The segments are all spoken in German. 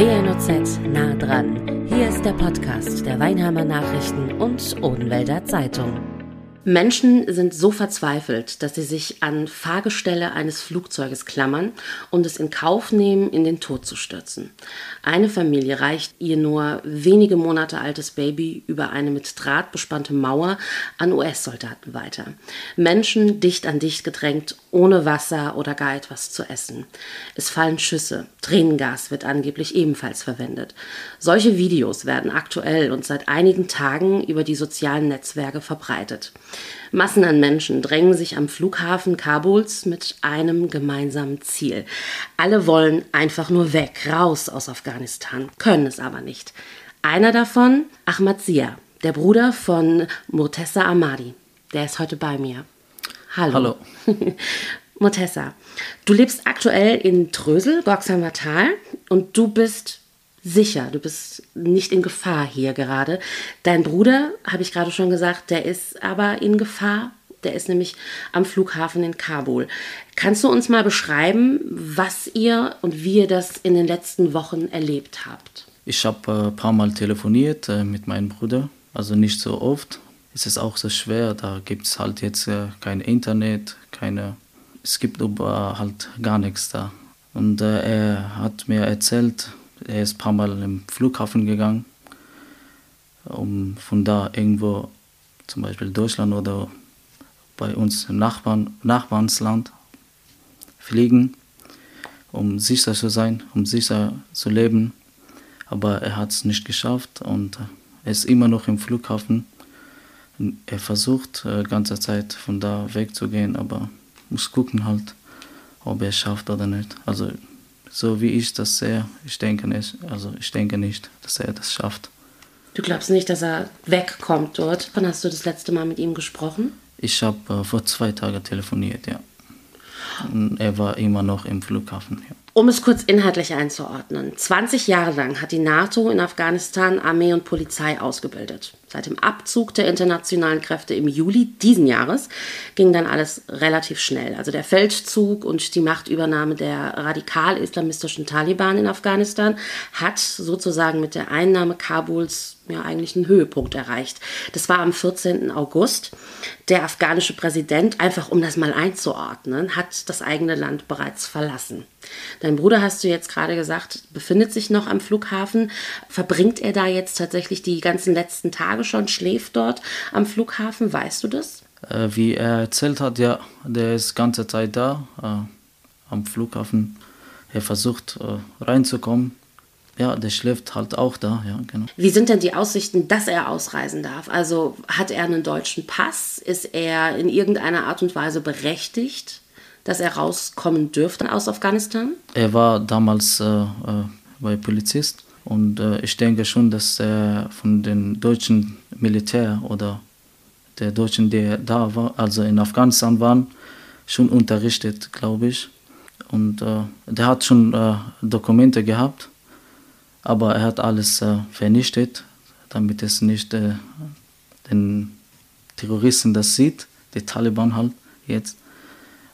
WNOZ nah dran. Hier ist der Podcast der Weinheimer Nachrichten und Odenwälder Zeitung. Menschen sind so verzweifelt, dass sie sich an Fahrgestelle eines Flugzeuges klammern und es in Kauf nehmen, in den Tod zu stürzen. Eine Familie reicht ihr nur wenige Monate altes Baby über eine mit Draht bespannte Mauer an US-Soldaten weiter. Menschen dicht an dicht gedrängt, ohne Wasser oder gar etwas zu essen. Es fallen Schüsse, Tränengas wird angeblich ebenfalls verwendet. Solche Videos werden aktuell und seit einigen Tagen über die sozialen Netzwerke verbreitet. Massen an Menschen drängen sich am Flughafen Kabuls mit einem gemeinsamen Ziel. Alle wollen einfach nur weg, raus aus Afghanistan, können es aber nicht. Einer davon, Ahmad Zia, der Bruder von Murtessa Ahmadi. Der ist heute bei mir. Hallo. Hallo. Murtessa, du lebst aktuell in Trösel, Gorksheimer Tal, und du bist sicher, du bist nicht in Gefahr hier gerade. Dein Bruder, habe ich gerade schon gesagt, der ist aber in Gefahr. Der ist nämlich am Flughafen in Kabul. Kannst du uns mal beschreiben, was ihr und wie ihr das in den letzten Wochen erlebt habt? Ich habe ein äh, paar Mal telefoniert äh, mit meinem Bruder, also nicht so oft. Es ist auch so schwer, da gibt es halt jetzt äh, kein Internet, keine, es gibt aber halt gar nichts da. Und er hat mir erzählt, er ist ein paar Mal im Flughafen gegangen, um von da irgendwo, zum Beispiel Deutschland oder bei uns im Nachbarn, Nachbarnsland, fliegen, um sicher zu sein, um sicher zu leben. Aber er hat es nicht geschafft und er ist immer noch im Flughafen. Er versucht äh, ganze Zeit von da wegzugehen, aber muss gucken halt, ob er es schafft oder nicht. Also so wie ich das sehe, ich denke nicht, also ich denke nicht, dass er das schafft. Du glaubst nicht, dass er wegkommt dort? Wann hast du das letzte Mal mit ihm gesprochen? Ich habe äh, vor zwei Tagen telefoniert, ja. Und er war immer noch im Flughafen. Ja. Um es kurz inhaltlich einzuordnen. 20 Jahre lang hat die NATO in Afghanistan Armee und Polizei ausgebildet. Seit dem Abzug der internationalen Kräfte im Juli diesen Jahres ging dann alles relativ schnell. Also der Feldzug und die Machtübernahme der radikal-islamistischen Taliban in Afghanistan hat sozusagen mit der Einnahme Kabuls ja eigentlich einen Höhepunkt erreicht. Das war am 14. August. Der afghanische Präsident, einfach um das mal einzuordnen, hat das eigene Land bereits verlassen. Dein Bruder, hast du jetzt gerade gesagt, befindet sich noch am Flughafen. Verbringt er da jetzt tatsächlich die ganzen letzten Tage schon, schläft dort am Flughafen? Weißt du das? Äh, wie er erzählt hat, ja, der ist ganze Zeit da äh, am Flughafen. Er versucht äh, reinzukommen. Ja, der schläft halt auch da, ja, genau. Wie sind denn die Aussichten, dass er ausreisen darf? Also hat er einen deutschen Pass? Ist er in irgendeiner Art und Weise berechtigt? dass er rauskommen dürfte aus Afghanistan? Er war damals äh, äh, bei Polizist und äh, ich denke schon, dass er von den deutschen Militär oder der Deutschen, die da war, also in Afghanistan waren, schon unterrichtet, glaube ich. Und äh, der hat schon äh, Dokumente gehabt, aber er hat alles äh, vernichtet, damit es nicht den Terroristen das sieht, die Taliban halt jetzt.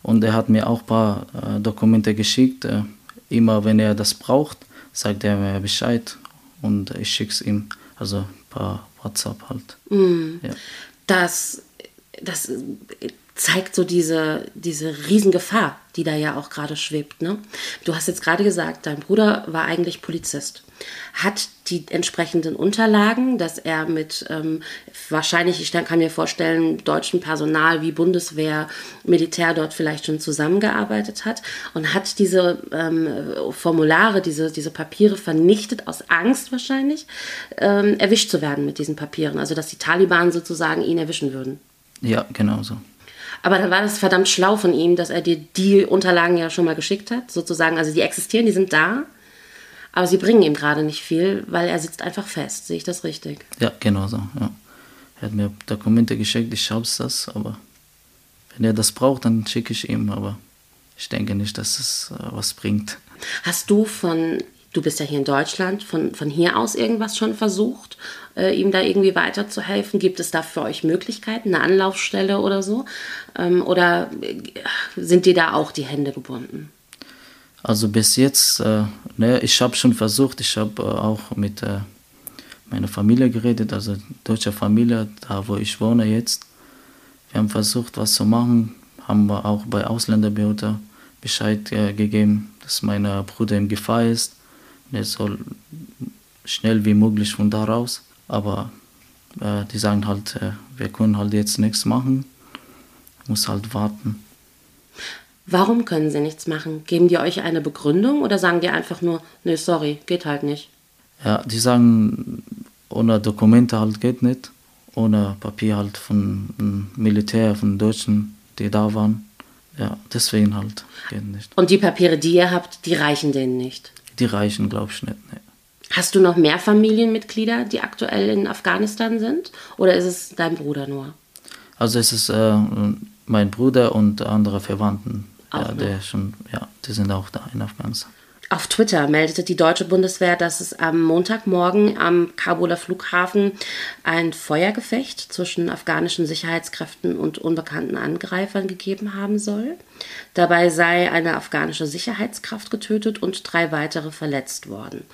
Und er hat mir auch ein paar äh, Dokumente geschickt. Äh, immer wenn er das braucht, sagt er mir Bescheid und ich schicke es ihm. Also ein paar WhatsApp halt. Mm. Ja. Das, das zeigt so diese, diese Riesengefahr, die da ja auch gerade schwebt. Ne? Du hast jetzt gerade gesagt, dein Bruder war eigentlich Polizist hat die entsprechenden Unterlagen, dass er mit ähm, wahrscheinlich, ich kann mir vorstellen, deutschem Personal wie Bundeswehr, Militär dort vielleicht schon zusammengearbeitet hat und hat diese ähm, Formulare, diese, diese Papiere vernichtet, aus Angst wahrscheinlich, ähm, erwischt zu werden mit diesen Papieren. Also dass die Taliban sozusagen ihn erwischen würden. Ja, genau so. Aber dann war das verdammt schlau von ihm, dass er dir die Unterlagen ja schon mal geschickt hat, sozusagen. Also die existieren, die sind da. Aber sie bringen ihm gerade nicht viel, weil er sitzt einfach fest. Sehe ich das richtig? Ja, genau so. Ja. Er hat mir Dokumente geschickt, ich schaue das, aber wenn er das braucht, dann schicke ich ihm. Aber ich denke nicht, dass es äh, was bringt. Hast du von, du bist ja hier in Deutschland, von, von hier aus irgendwas schon versucht, äh, ihm da irgendwie weiterzuhelfen? Gibt es da für euch Möglichkeiten, eine Anlaufstelle oder so? Ähm, oder äh, sind dir da auch die Hände gebunden? Also bis jetzt äh, Ne, ich habe schon versucht, ich habe äh, auch mit äh, meiner Familie geredet, also deutscher Familie, da wo ich wohne jetzt. Wir haben versucht, was zu machen, haben wir auch bei Ausländerbehörde Bescheid äh, gegeben, dass mein Bruder in Gefahr ist. Er soll schnell wie möglich von da raus. Aber äh, die sagen halt, äh, wir können halt jetzt nichts machen, muss halt warten. Warum können sie nichts machen? Geben die euch eine Begründung oder sagen die einfach nur, nee, sorry, geht halt nicht? Ja, die sagen, ohne Dokumente halt geht nicht, ohne Papier halt von Militär, von Deutschen, die da waren. Ja, deswegen halt geht nicht. Und die Papiere, die ihr habt, die reichen denen nicht? Die reichen, glaube ich, nicht. Nee. Hast du noch mehr Familienmitglieder, die aktuell in Afghanistan sind? Oder ist es dein Bruder nur? Also es ist äh, mein Bruder und andere Verwandten. ja, der schon, ja, die sind auch da in Afghanistan. Auf Twitter meldete die deutsche Bundeswehr, dass es am Montagmorgen am Kabuler Flughafen ein Feuergefecht zwischen afghanischen Sicherheitskräften und unbekannten Angreifern gegeben haben soll. Dabei sei eine afghanische Sicherheitskraft getötet und drei weitere verletzt worden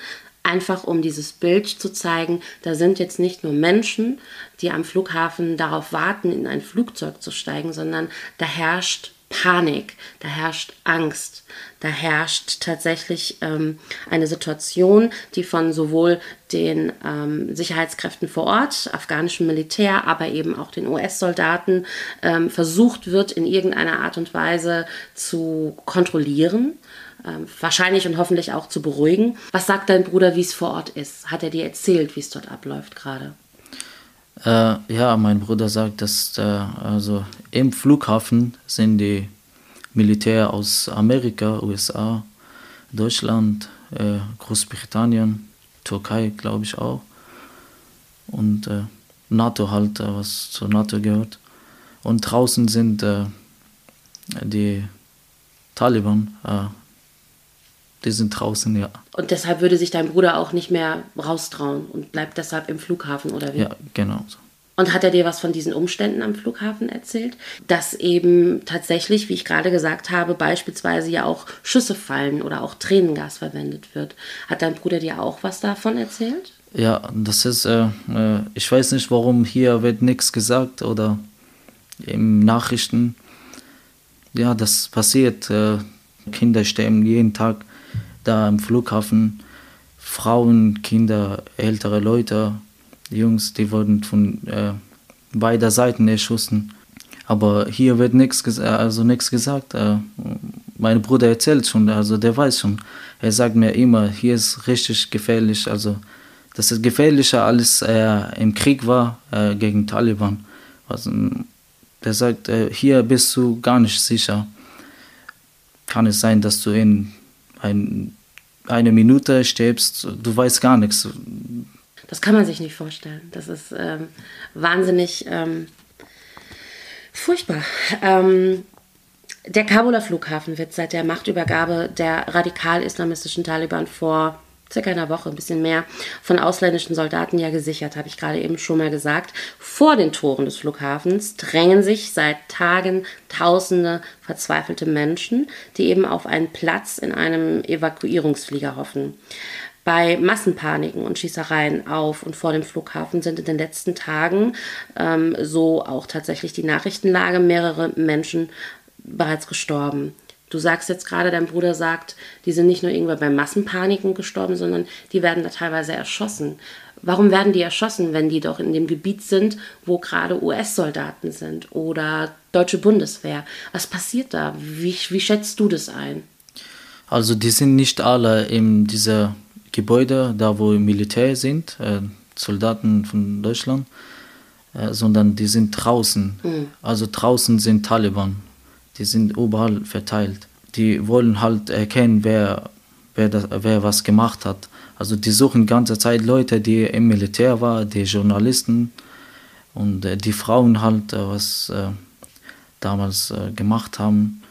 einfach um dieses Bild zu zeigen, da sind jetzt nicht nur Menschen, die am Flughafen darauf warten, in ein Flugzeug zu steigen, sondern da herrscht Panik, da herrscht Angst, da herrscht tatsächlich ähm, eine Situation, die von sowohl den ähm, Sicherheitskräften vor Ort, afghanischem Militär, aber eben auch den US-Soldaten ähm, versucht wird, in irgendeiner Art und Weise zu kontrollieren ähm, wahrscheinlich und hoffentlich auch zu beruhigen. Was sagt dein Bruder, wie es vor Ort ist? Hat er dir erzählt, wie es dort abläuft gerade? Äh, ja, mein Bruder sagt, dass äh, also im Flughafen sind die Militär aus Amerika, USA, Deutschland, äh, Großbritannien, Türkei, glaube ich auch. Und äh, NATO halt, äh, was zur NATO gehört. Und draußen sind äh, die Taliban, die sind draußen, ja. Und deshalb würde sich dein Bruder auch nicht mehr raustrauen und bleibt deshalb im Flughafen, oder wie? Ja, genau. Und hat er dir was von diesen Umständen am Flughafen erzählt? Dass eben tatsächlich, wie ich gerade gesagt habe, beispielsweise ja auch Schüsse fallen oder auch Tränengas verwendet wird. Hat dein Bruder dir auch was davon erzählt? Ja, das ist, äh, äh ich weiß nicht, warum hier wird nichts gesagt oder im Nachrichten. Ja, das passiert. Äh, Kinder sterben jeden Tag da am Flughafen Frauen, Kinder, ältere Leute, Jungs, die wurden von äh, beider Seiten erschossen. Aber hier wird nichts also nichts gesagt. Äh, mein Bruder erzählt schon, also der weiß schon. Er sagt mir immer, hier ist richtig gefährlich. Also das ist gefährlicher als er im Krieg war äh, gegen Taliban. Also, der sagt, äh, hier bist du gar nicht sicher. Kann es sein, dass du in ein, eine Minute stirbst, du weißt gar nichts. Das kann man sich nicht vorstellen. Das ist ähm, wahnsinnig ähm, furchtbar. Ähm, der Kabuler Flughafen wird seit der Machtübergabe der radikal-islamistischen Taliban vor circa einer Woche, ein bisschen mehr, von ausländischen Soldaten ja gesichert, habe ich gerade eben schon mal gesagt. Vor den Toren des Flughafens drängen sich seit Tagen Tausende verzweifelte Menschen, die eben auf einen Platz in einem Evakuierungsflieger hoffen. Bei Massenpaniken und Schießereien auf und vor dem Flughafen sind in den letzten Tagen, ähm, so auch tatsächlich die Nachrichtenlage, mehrere Menschen bereits gestorben. Du sagst jetzt gerade, dein Bruder sagt, die sind nicht nur irgendwann bei Massenpaniken gestorben, sondern die werden da teilweise erschossen. Warum werden die erschossen, wenn die doch in dem Gebiet sind, wo gerade US-Soldaten sind oder deutsche Bundeswehr? Was passiert da? Wie, wie schätzt du das ein? Also die sind nicht alle in dieser Gebäude, da wo Militär sind, äh, Soldaten von Deutschland, äh, sondern die sind draußen. Mhm. Also draußen sind Taliban die sind überall verteilt. Die wollen halt erkennen, wer, wer, das, wer was gemacht hat. Also die suchen die ganze Zeit Leute, die im Militär waren, die Journalisten und äh, die Frauen halt, äh, was äh, damals gemacht haben,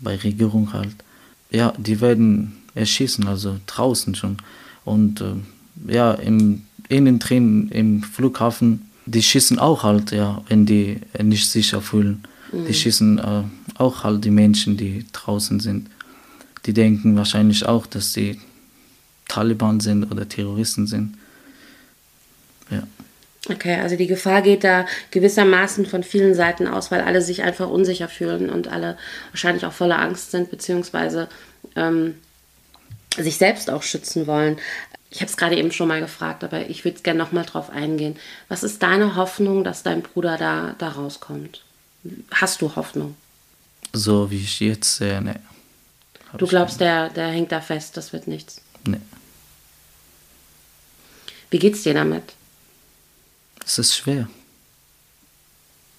bei Regierung halt. Ja, die werden erschießen, also draußen schon. Und ja, im, innen drin im Flughafen, die schießen auch halt, ja, wenn die nicht sicher fühlen. Mhm. Die schießen äh, auch halt die Menschen, die draußen sind. Die denken wahrscheinlich auch, dass sie Taliban sind oder Terroristen sind. Ja. Okay, also die Gefahr geht da gewissermaßen von vielen Seiten aus, weil alle sich einfach unsicher fühlen und alle wahrscheinlich auch voller Angst sind, beziehungsweise ähm, sich selbst auch schützen wollen. Ich habe es gerade eben schon mal gefragt, aber ich würde gerne noch mal drauf eingehen. Was ist deine Hoffnung, dass dein Bruder da, da rauskommt? Hast du Hoffnung? So wie ich jetzt sehe, ne. Du glaubst, der, der hängt da fest, das wird nichts? Ne. Wie geht's dir damit? Es ist schwer.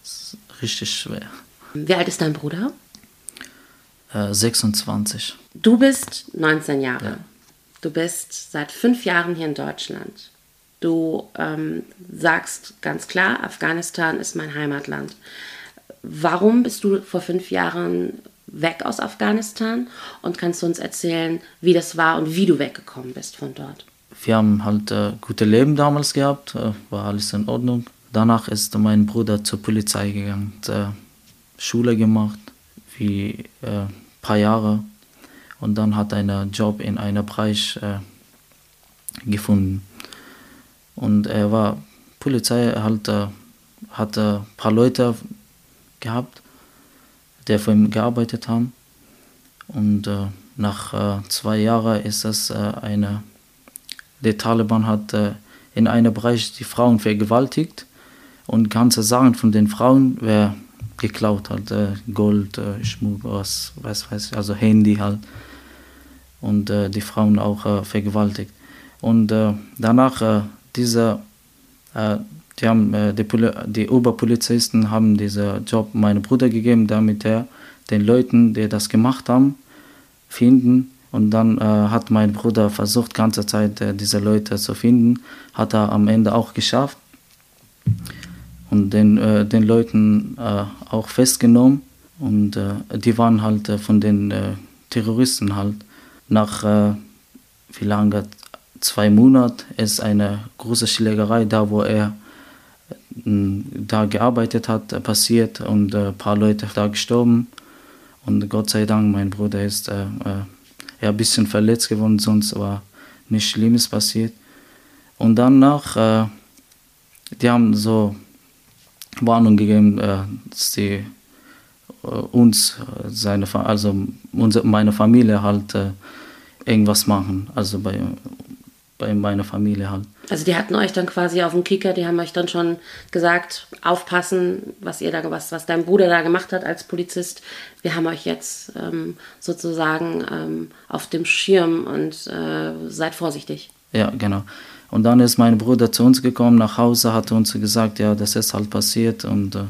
Es ist richtig schwer. Wie alt ist dein Bruder? Äh, 26. Du bist 19 Jahre. Ja. Du bist seit fünf Jahren hier in Deutschland. Du ähm, sagst ganz klar, Afghanistan ist mein Heimatland. Warum bist du vor fünf Jahren weg aus Afghanistan? Und kannst du uns erzählen, wie das war und wie du weggekommen bist von dort? Wir haben halt äh, gute Leben damals gehabt, äh, war alles in Ordnung. Danach ist mein Bruder zur Polizei gegangen, hat, äh, Schule gemacht, wie ein äh, paar Jahre. Und dann hat er einen Job in einem Bereich äh, gefunden. Und er war Polizei, halt, hatte ein paar Leute gehabt, die für ihn gearbeitet haben. Und nach zwei Jahren ist es eine der Taliban hat äh, in einem Bereich die Frauen vergewaltigt und ganze Sachen von den Frauen wer geklaut hat, äh, Gold, äh, Schmuck, was, was weiß ich, also Handy halt und äh, die Frauen auch äh, vergewaltigt. Und äh, danach diese, die haben die, Poli die Oberpolizisten haben diesen Job meinem Bruder gegeben, damit er den Leuten, die das gemacht haben, finden und dann äh, hat mein Bruder versucht, ganze Zeit äh, diese Leute zu finden. Hat er am Ende auch geschafft. Und den, äh, den Leuten äh, auch festgenommen. Und äh, die waren halt äh, von den Terroristen halt. Nach wie lange? Zwei Monaten ist eine große Schlägerei da, wo er da gearbeitet hat, passiert und ein paar Leute da gestorben. Und Gott sei Dank, mein Bruder ist ja, ein bisschen verletzt geworden, sonst war nichts Schlimmes passiert. Und danach, äh, die haben so Warnung gegeben, äh, dass sie äh, uns, seine, also unsere, meine Familie halt äh, irgendwas machen, also bei, bei meiner Familie halt. Also die hatten euch dann quasi auf dem Kicker, die haben euch dann schon gesagt, aufpassen, was ihr da, was, was dein Bruder da gemacht hat als Polizist. Wir haben euch jetzt ähm, sozusagen ähm, auf dem Schirm und äh, seid vorsichtig. Ja, genau. Und dann ist mein Bruder zu uns gekommen, nach Hause, hat uns gesagt, ja, das ist halt passiert und äh,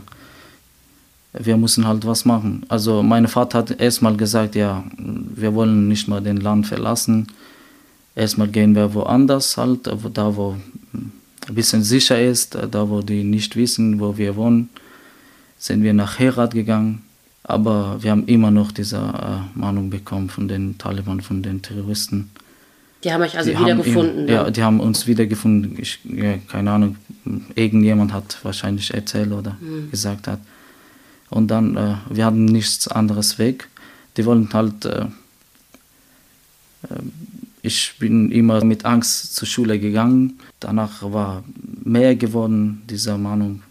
wir müssen halt was machen. Also mein Vater hat erstmal gesagt, ja, wir wollen nicht mal den Land verlassen Erstmal gehen wir woanders halt, da wo ein bisschen sicher ist, da wo die nicht wissen, wo wir wohnen, sind wir nach Herat gegangen. Aber wir haben immer noch diese äh, Mahnung bekommen von den Taliban, von den Terroristen. Die haben euch also die wiedergefunden? Ja, die haben uns wiedergefunden. Ich, ja, keine Ahnung, irgendjemand hat wahrscheinlich erzählt oder mhm. gesagt hat. Und dann, äh, wir hatten nichts anderes weg. Die wollten halt äh, äh ich bin immer mit Angst zur Schule gegangen. Danach war mehr geworden, diese Mahnung.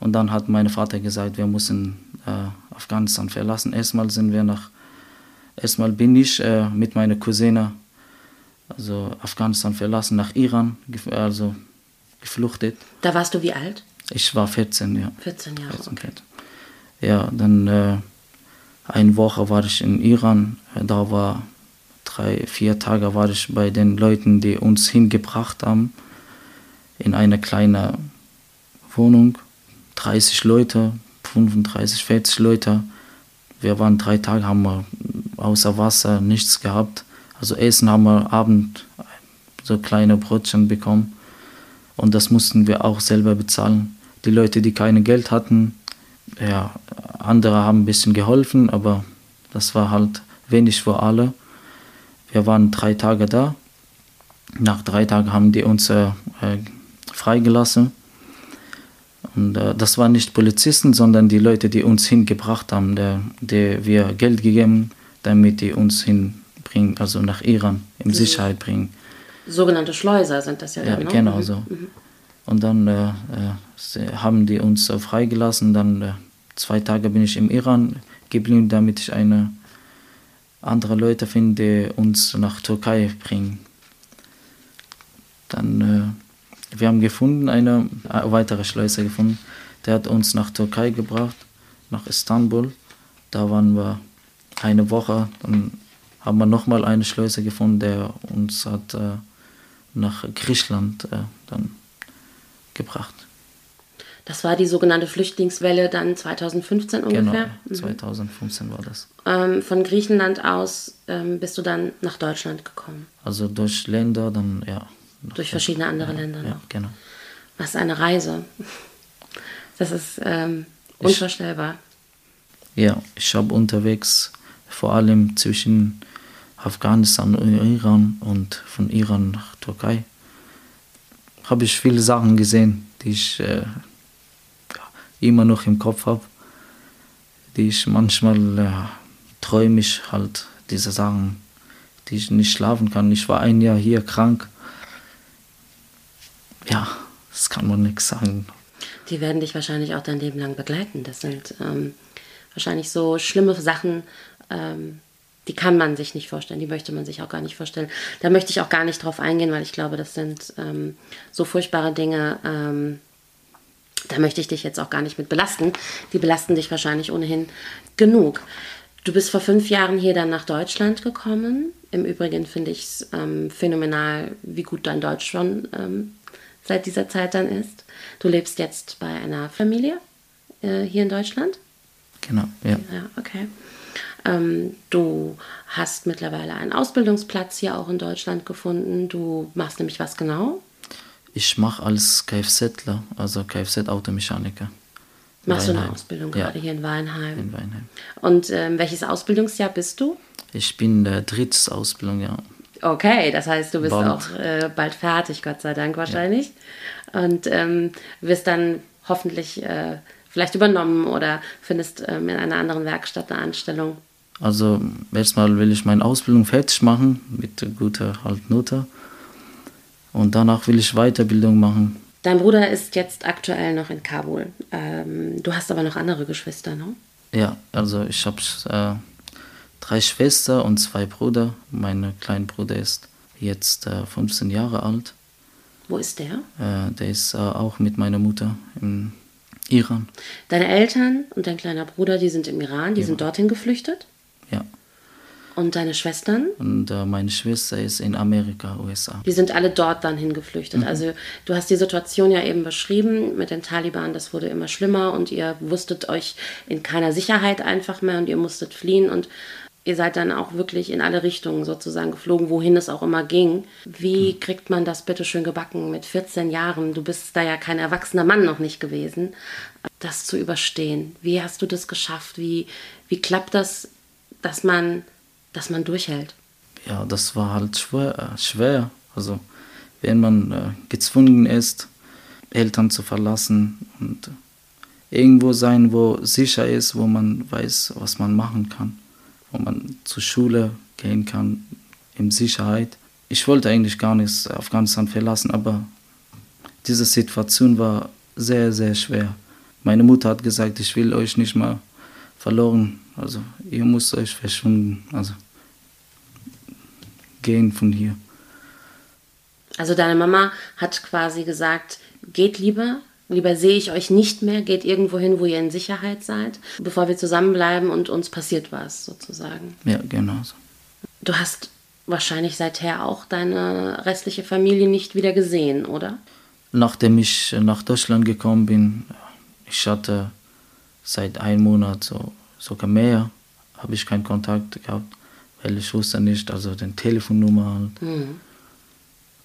Und dann hat mein Vater gesagt, wir müssen äh, Afghanistan verlassen. Erstmal sind wir nach, erstmal bin ich äh, mit meiner Cousine, also Afghanistan verlassen, nach Iran, also gefluchtet. Da warst du wie alt? Ich war 14, ja. 14 Jahre. 14, okay. Ja, dann äh, eine Woche war ich in Iran. Da war drei, vier Tage war ich bei den Leuten, die uns hingebracht haben, in einer kleinen Wohnung. 30 Leute, 35, 40 Leute. Wir waren drei Tage, haben wir außer Wasser nichts gehabt. Also Essen haben wir Abend so kleine Brötchen bekommen. Und das mussten wir auch selber bezahlen. Die Leute, die kein Geld hatten, ja, andere haben ein bisschen geholfen, aber das war halt wenig für alle. Wir waren drei Tage da. Nach drei Tagen haben die uns äh, freigelassen. Und äh, das waren nicht Polizisten, sondern die Leute, die uns hingebracht haben, der, der wir Geld gegeben, damit die uns hinbringen, also nach Iran in Sicherheit bringen. Sogenannte Schleuser sind das ja, ja dann, ne? genau so. Mhm. Und dann äh, äh, haben die uns äh, freigelassen. Dann äh, zwei Tage bin ich im Iran geblieben, damit ich eine andere Leute finde, die uns nach Türkei bringen. Dann äh, wir haben gefunden eine äh, weitere Schleuser gefunden. Der hat uns nach Türkei gebracht, nach Istanbul. Da waren wir eine Woche. Dann haben wir nochmal eine Schleuser gefunden, der uns hat äh, nach Griechenland äh, dann gebracht. Das war die sogenannte Flüchtlingswelle dann 2015 Genau, ungefähr. ja, 2015 war das. Ähm, von Griechenland aus ähm, bist du dann nach Deutschland gekommen. Also durch Länder, dann ja. Durch verschiedene andere Länder Ja, noch. genau. Was eine Reise. Das ist ähm, Ich- unvorstellbar. Ja, ich habe unterwegs vor allem zwischen Afghanistan und Iran und von Iran nach Türkei habe ich viele Sachen gesehen, die ich äh, ja, immer noch im Kopf habe, die ich manchmal äh, träume ich halt diese Sachen, die ich nicht schlafen kann. Ich war ein Jahr hier krank. Ja, das kann man nichts sagen. Die werden dich wahrscheinlich auch dein Leben lang begleiten. Das sind ähm, wahrscheinlich so schlimme Sachen, ähm, die kann man sich nicht vorstellen, die möchte man sich auch gar nicht vorstellen. Da möchte ich auch gar nicht drauf eingehen, weil ich glaube, das sind ähm, so furchtbare Dinge. Da möchte ich dich jetzt auch gar nicht mit belasten. Die belasten dich wahrscheinlich ohnehin genug. Du bist vor fünf Jahren hier dann nach Deutschland gekommen. Im Übrigen finde ich es ähm, phänomenal, wie gut dein Deutsch schon ähm, seit dieser Zeit dann ist. Du lebst jetzt bei einer Familie äh, hier in Deutschland. Genau, ja. Ja, okay. Ähm, du hast mittlerweile einen Ausbildungsplatz hier auch in Deutschland gefunden. Du machst nämlich was genau? Ich mache als Kfzler, also Kfz-Automechaniker. Machst du eine Weinheim. Ausbildung Ja. gerade hier in Weinheim? In Weinheim. Und ähm, welches Ausbildungsjahr bist du? Ich bin der drittes Ausbildung, ja. Okay, das heißt, du bist Bald. auch äh, bald fertig, Gott sei Dank wahrscheinlich. Und ähm, wirst dann hoffentlich äh, vielleicht übernommen oder findest ähm, in einer anderen Werkstatt eine Anstellung. Also erstmal will ich meine Ausbildung fertig machen mit guter halt Note. Und danach will ich Weiterbildung machen. Dein Bruder ist jetzt aktuell noch in Kabul. Ähm, du hast aber noch andere Geschwister, ne? Ja, also ich habe äh, drei Schwestern und zwei Brüder. Mein kleiner Bruder ist jetzt äh, 15 Jahre alt. Wo ist der? Äh, der ist äh, auch mit meiner Mutter im Iran. Deine Eltern und dein kleiner Bruder, die sind im Iran, die sind dorthin geflüchtet. Ja. Und deine Schwestern, Und äh, meine Schwester ist in Amerika, USA. die sind alle dort dann hingeflüchtet. Mhm. Also du hast die Situation ja eben beschrieben mit den Taliban, das wurde immer schlimmer und ihr wusstet euch in keiner Sicherheit einfach mehr und ihr musstet fliehen und ihr seid dann auch wirklich in alle Richtungen sozusagen geflogen, wohin es auch immer ging. Wie kriegt man das bitte schön gebacken mit 14 Jahren? Du bist da ja kein erwachsener Mann noch nicht gewesen, das zu überstehen. Wie hast du das geschafft? Wie, wie klappt das, dass man, dass man durchhält? ja, das war halt schwer. Äh, schwer. Also, wenn man äh, gezwungen ist, Eltern zu verlassen und irgendwo sein, wo sicher ist, wo man weiß, was man machen kann, wo man zur Schule gehen kann, in Sicherheit. Ich wollte eigentlich gar nicht Afghanistan verlassen, aber diese Situation war sehr, sehr schwer. Meine Mutter hat gesagt, ich will euch nicht mal verloren. Also ihr müsst euch verschwinden. Also gehen von hier. Also deine Mama hat quasi gesagt, geht lieber, lieber sehe ich euch nicht mehr, geht irgendwo hin, wo ihr in Sicherheit seid, bevor wir zusammenbleiben und uns passiert was sozusagen. Ja, genau so. Du hast wahrscheinlich seither auch deine restliche Familie nicht wieder gesehen, oder? Nachdem ich nach Deutschland gekommen bin, ich hatte seit einem Monat so, sogar mehr, habe ich keinen Kontakt gehabt, weil ich wusste nicht, also den Telefonnummer halt. Mhm.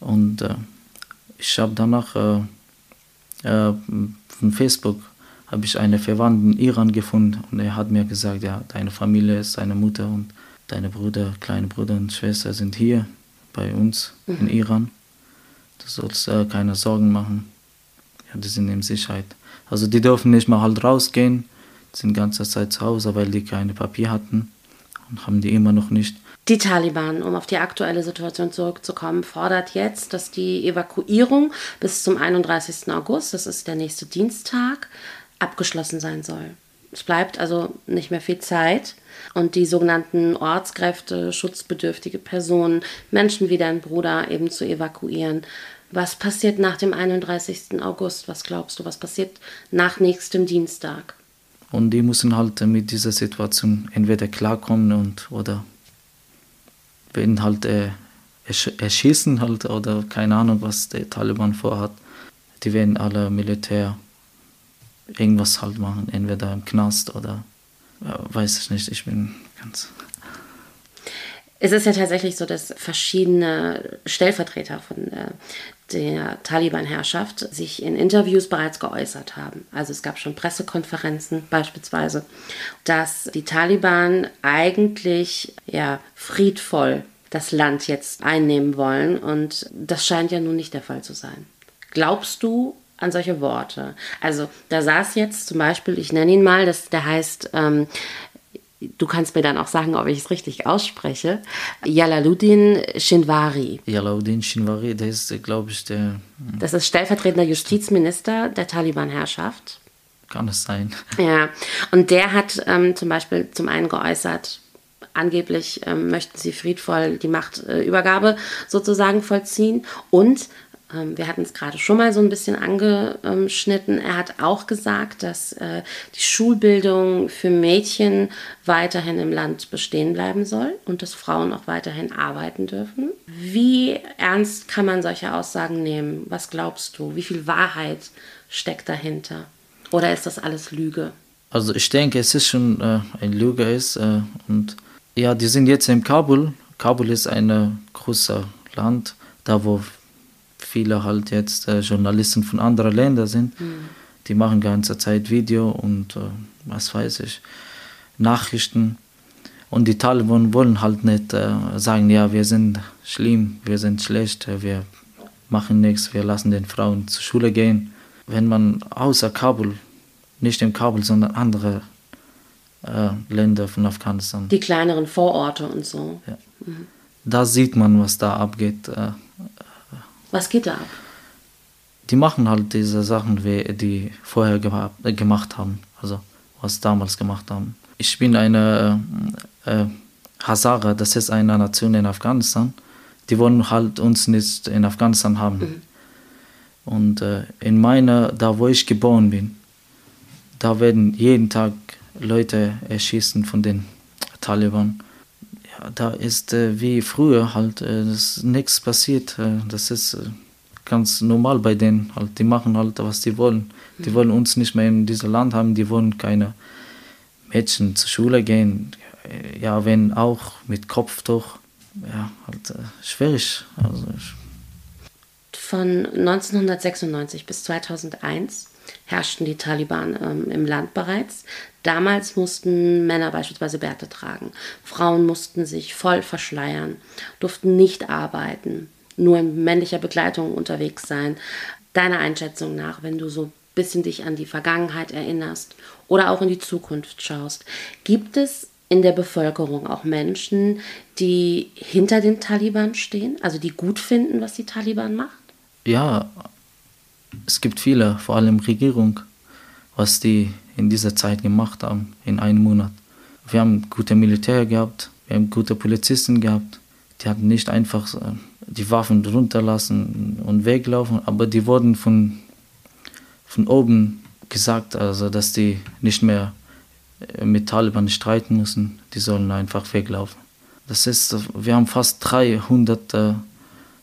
Und äh, ich habe danach äh, äh, von Facebook habe ich einen Verwandten in Iran gefunden und er hat mir gesagt, ja, deine Familie ist deine Mutter und deine Brüder, kleine Bruder und Schwester sind hier bei uns in Iran. Du sollst äh, keine Sorgen machen. Ja, die sind in Sicherheit. Also die dürfen nicht mal halt rausgehen, sind die ganze Zeit zu Hause, weil die keine Papier hatten und haben die immer noch nicht. Die Taliban, um auf die aktuelle Situation zurückzukommen, fordert jetzt, dass die Evakuierung bis zum 31. August, das ist der nächste Dienstag, abgeschlossen sein soll. Es bleibt also nicht mehr viel Zeit und die sogenannten Ortskräfte, schutzbedürftige Personen, Menschen wie dein Bruder eben zu evakuieren. Was passiert nach dem 31. August? Was glaubst du, was passiert nach nächstem Dienstag? Und die müssen halt mit dieser Situation entweder klarkommen und oder werden halt äh, erschießen halt oder keine Ahnung, was der Taliban vorhat. Die werden alle Militär irgendwas halt machen, entweder im Knast oder ja, weiß ich nicht. Ich bin ganz. Es ist ja tatsächlich so, dass verschiedene Stellvertreter von äh, der Taliban-Herrschaft sich in Interviews bereits geäußert haben. Also es gab schon Pressekonferenzen beispielsweise, dass die Taliban eigentlich ja friedvoll das Land jetzt einnehmen wollen und das scheint ja nun nicht der Fall zu sein. Glaubst du an solche Worte? Also da saß jetzt zum Beispiel, ich nenne ihn mal, das, der heißt ähm, du kannst mir dann auch sagen, ob ich es richtig ausspreche, Jalaluddin Shinwari. Jalaluddin Shinwari, der ist, glaube ich, der... Das ist stellvertretender Justizminister der Taliban-Herrschaft. Kann es sein. Ja, und der hat ähm, zum Beispiel zum einen geäußert, angeblich ähm, möchten sie friedvoll die Machtübergabe sozusagen vollziehen und wir hatten es gerade schon mal so ein bisschen angeschnitten. Er hat auch gesagt, dass äh, die Schulbildung für Mädchen weiterhin im Land bestehen bleiben soll und dass Frauen auch weiterhin arbeiten dürfen. Wie ernst kann man solche Aussagen nehmen? Was glaubst du? Wie viel Wahrheit steckt dahinter? Oder ist das alles Lüge? Also ich denke, es ist schon äh, eine Lüge ist äh, und ja, die sind jetzt in Kabul. Kabul ist ein großes Land, da wo viele halt jetzt äh, Journalisten von anderen Ländern sind. Mhm. Die machen ganze Zeit Video und äh, was weiß ich, Nachrichten. Und die Taliban wollen halt nicht äh, sagen, ja, wir sind schlimm, wir sind schlecht, wir machen nichts, wir lassen den Frauen zur Schule gehen. Wenn man außer Kabul, nicht in Kabul, sondern andere äh, Länder von Afghanistan. Die kleineren Vororte und so. Ja. Mhm. Da sieht man, was da abgeht. Äh, was geht da ab? Die machen halt diese Sachen, wie die vorher ge gemacht haben, also was damals gemacht haben. Ich bin eine äh, äh, Hazara, das ist eine Nation in Afghanistan. Die wollen halt uns nicht in Afghanistan haben. Mhm. Und äh, in meiner, da wo ich geboren bin, da werden jeden Tag Leute erschießen von den Taliban da ist äh, wie früher halt äh, nichts passiert. Äh, das ist äh, ganz normal bei denen. Halt, die machen halt, was die wollen. Die mhm. wollen uns nicht mehr in diesem Land haben, die wollen keine Mädchen zur Schule gehen. Ja, wenn auch mit Kopftuch. Ja, halt äh, schwierig. Also, Von 1996 bis 2001 herrschten die Taliban ähm, im Land bereits. Damals mussten Männer beispielsweise Bärte tragen. Frauen mussten sich voll verschleiern, durften nicht arbeiten, nur in männlicher Begleitung unterwegs sein. Deiner Einschätzung nach, wenn du so ein bisschen dich an die Vergangenheit erinnerst oder auch in die Zukunft schaust, gibt es in der Bevölkerung auch Menschen, die hinter den Taliban stehen, also die gut finden, was die Taliban macht? Ja, es gibt viele, vor allem Regierung, was die in dieser Zeit gemacht haben, in einem Monat. Wir haben gute Militär gehabt, wir haben gute Polizisten gehabt. Die hatten nicht einfach die Waffen runterlassen und weglaufen, aber die wurden von, von oben gesagt, also dass die nicht mehr äh, mit Taliban streiten müssen, die sollen einfach weglaufen. Das ist, wir haben fast 300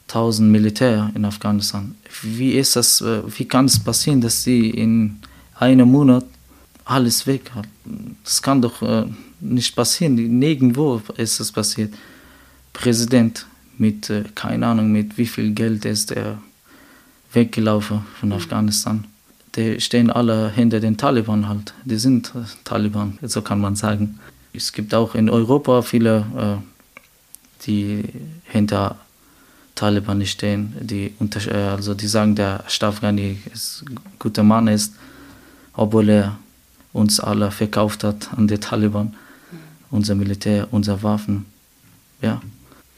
1000 Militär in Afghanistan. Wie ist das, äh, wie kann es passieren, dass sie in einem Monat alles weg haben? Das kann doch äh, nicht passieren. Nirgendwo ist es passiert. Präsident mit, äh, keine Ahnung, mit wie viel Geld ist er weggelaufen von mhm. Afghanistan. Die stehen alle hinter den Taliban halt. Die sind Taliban, so kann man sagen. Es gibt auch in Europa viele, die hinter Taliban nicht stehen, die, äh, also die sagen, der Ashraf Ghani ist ein guter Mann ist, obwohl er uns alle verkauft hat an die Taliban, unser Militär, unsere Waffen. ja,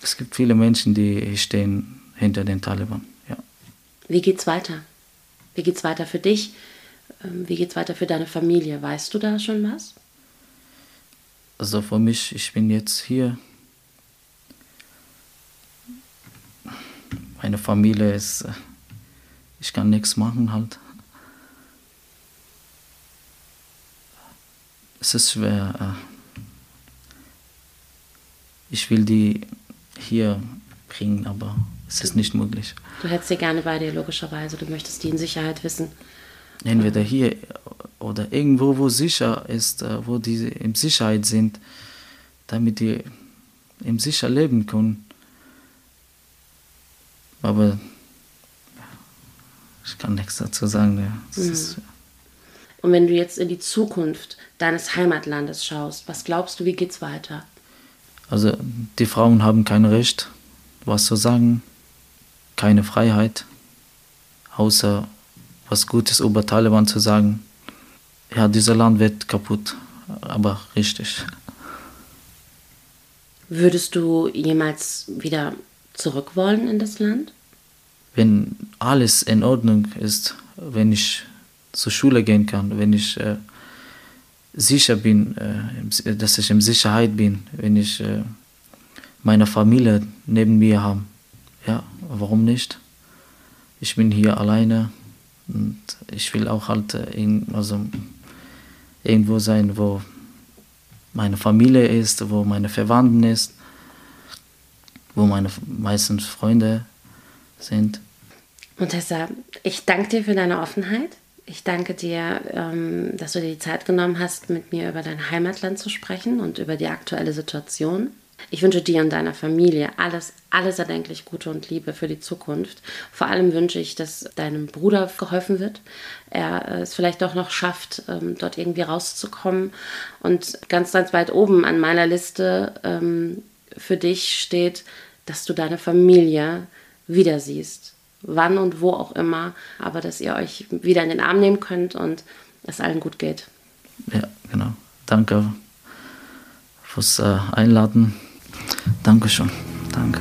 es gibt viele Menschen, die stehen hinter den Taliban. Ja. Wie geht's weiter? Wie geht's weiter für dich? Ähm, wie geht's weiter für deine Familie? Weißt du da schon was? Also für mich, ich bin jetzt hier. Meine Familie ist, äh, ich kann nichts machen halt. Es ist schwer. Äh, ich will die hier bringen, aber es ist nicht möglich. Du hättest sie gerne bei dir, logischerweise. Du möchtest die in Sicherheit wissen. Entweder hier oder irgendwo, wo sicher ist, äh, wo die in Sicherheit sind, damit die im sicher leben können. Aber ich kann nichts dazu sagen. Mhm. Ist, Und wenn du jetzt in die Zukunft deines Heimatlandes schaust, was glaubst du, wie geht's weiter? Also die Frauen haben kein Recht, was zu sagen, keine Freiheit, außer was Gutes über Taliban zu sagen. Ja, dieser Land wird kaputt, aber richtig. Würdest du jemals wieder zurück wollen in das Land? Wenn alles in Ordnung ist, wenn ich zur Schule gehen kann, wenn ich äh, sicher bin, äh, dass ich in Sicherheit bin, wenn ich äh, meine Familie neben mir habe, ja, warum nicht? Ich bin hier alleine und ich will auch halt äh, in, also irgendwo sein, wo meine Familie ist, wo meine Verwandten ist, wo meine meisten Freunde sind. Montessa, ich danke dir für deine Offenheit. Ich danke dir, ähm, dass du dir die Zeit genommen hast, mit mir über dein Heimatland zu sprechen und über die aktuelle Situation. Ich wünsche dir und deiner Familie alles, alles erdenklich Gute und Liebe für die Zukunft. Vor allem wünsche ich, dass deinem Bruder geholfen wird. Er es vielleicht doch noch schafft, ähm, dort irgendwie rauszukommen. Und ganz, ganz weit oben an meiner Liste ähm, für dich steht, dass du deine Familie wieder siehst. Wann und wo auch immer. Aber dass ihr euch wieder in den Arm nehmen könnt und es allen gut geht. Ja, genau. Danke fürs äh, Einladen. Dankeschön. Danke.